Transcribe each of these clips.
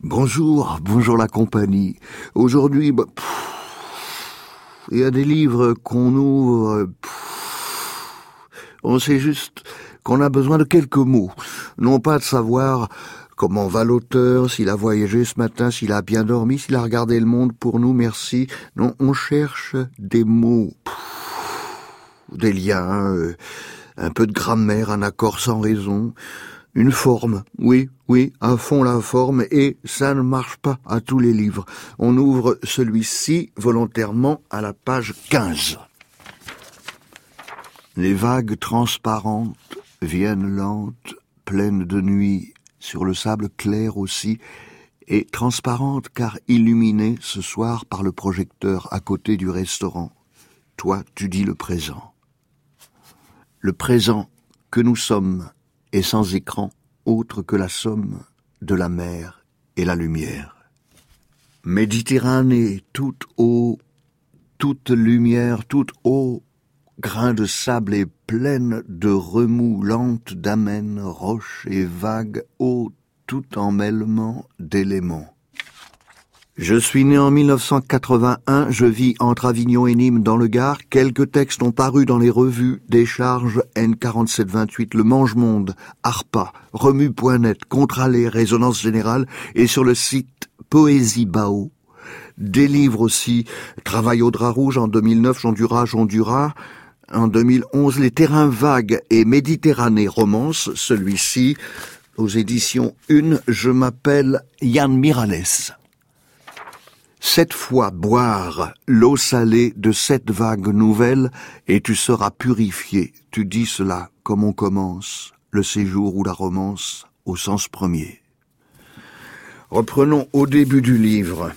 Bonjour, bonjour la compagnie. Aujourd'hui, bah, il y a des livres qu'on ouvre. on sait juste qu'on a besoin de quelques mots, non pas de savoir comment va l'auteur, s'il a voyagé ce matin, s'il a bien dormi, s'il a regardé le monde pour nous, merci. Non, on cherche des mots, des liens, euh, un peu de grammaire, un accord sans raison, une forme, oui, oui, à fond la forme, et ça ne marche pas à tous les livres. On ouvre celui-ci volontairement à la page 15. Les vagues transparentes viennent lentes, pleines de nuit, sur le sable clair aussi, et transparentes car illuminées ce soir par le projecteur à côté du restaurant. Toi, tu dis le présent. Le présent que nous sommes et sans écran autre que la somme de la mer et la lumière. Méditerranée, toute eau, toute lumière, toute eau, grain de sable et pleine de remous lentes d'amènes, roches et vagues, eau tout emmêlement d'éléments. Je suis né en 1981, je vis entre Avignon et Nîmes dans le Gard. Quelques textes ont paru dans les revues Décharge, N4728, Le Mange-Monde, ARPA, Remue.net, Contralé, Résonance Générale et sur le site Poésie Bao. Des livres aussi, Travail au drap rouge en 2009, Jondura, Jondura. En 2011, Les terrains vagues et Méditerranée romance, celui-ci, aux éditions Une, je m'appelle Yann Mirales. Sept fois boire l'eau salée de cette vague nouvelle, et tu seras purifié. Tu dis cela comme on commence le séjour ou la romance au sens premier. Reprenons au début du livre.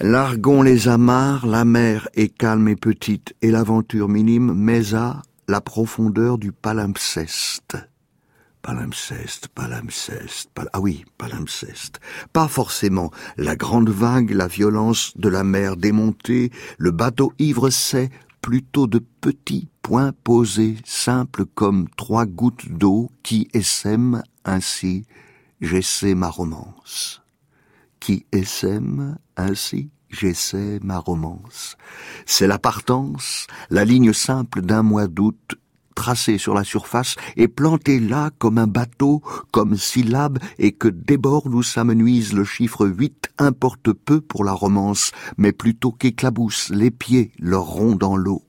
Largons les amarres, la mer est calme et petite, et l'aventure minime, mais à la profondeur du palimpseste. Palimpseste, palimpseste, ah oui, palimpseste. Pas forcément la grande vague, la violence de la mer démontée, le bateau ivre c'est plutôt de petits points posés, simples comme trois gouttes d'eau qui essaiment ainsi j'essaie ma romance. Qui essaime ainsi j'essaie ma romance. C'est la partance, la ligne simple d'un mois d'août tracé sur la surface et planté là comme un bateau, comme syllabe, et que déborde ou s'amenuise le chiffre huit importe peu pour la romance, mais plutôt qu'éclabousse les pieds leur rond dans l'eau.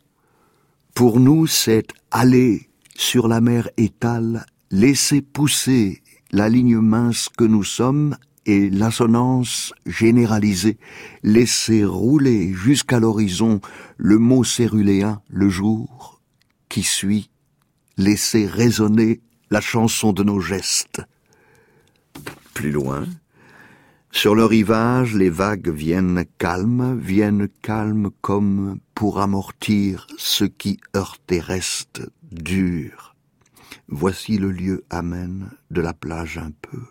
Pour nous, c'est aller sur la mer étale, laisser pousser la ligne mince que nous sommes et l'assonance généralisée, laisser rouler jusqu'à l'horizon le mot céruléen le jour qui suit laisser résonner la chanson de nos gestes. Plus loin, sur le rivage, les vagues viennent calmes, viennent calmes comme pour amortir ce qui heurte et reste dur. Voici le lieu amène de la plage un peu.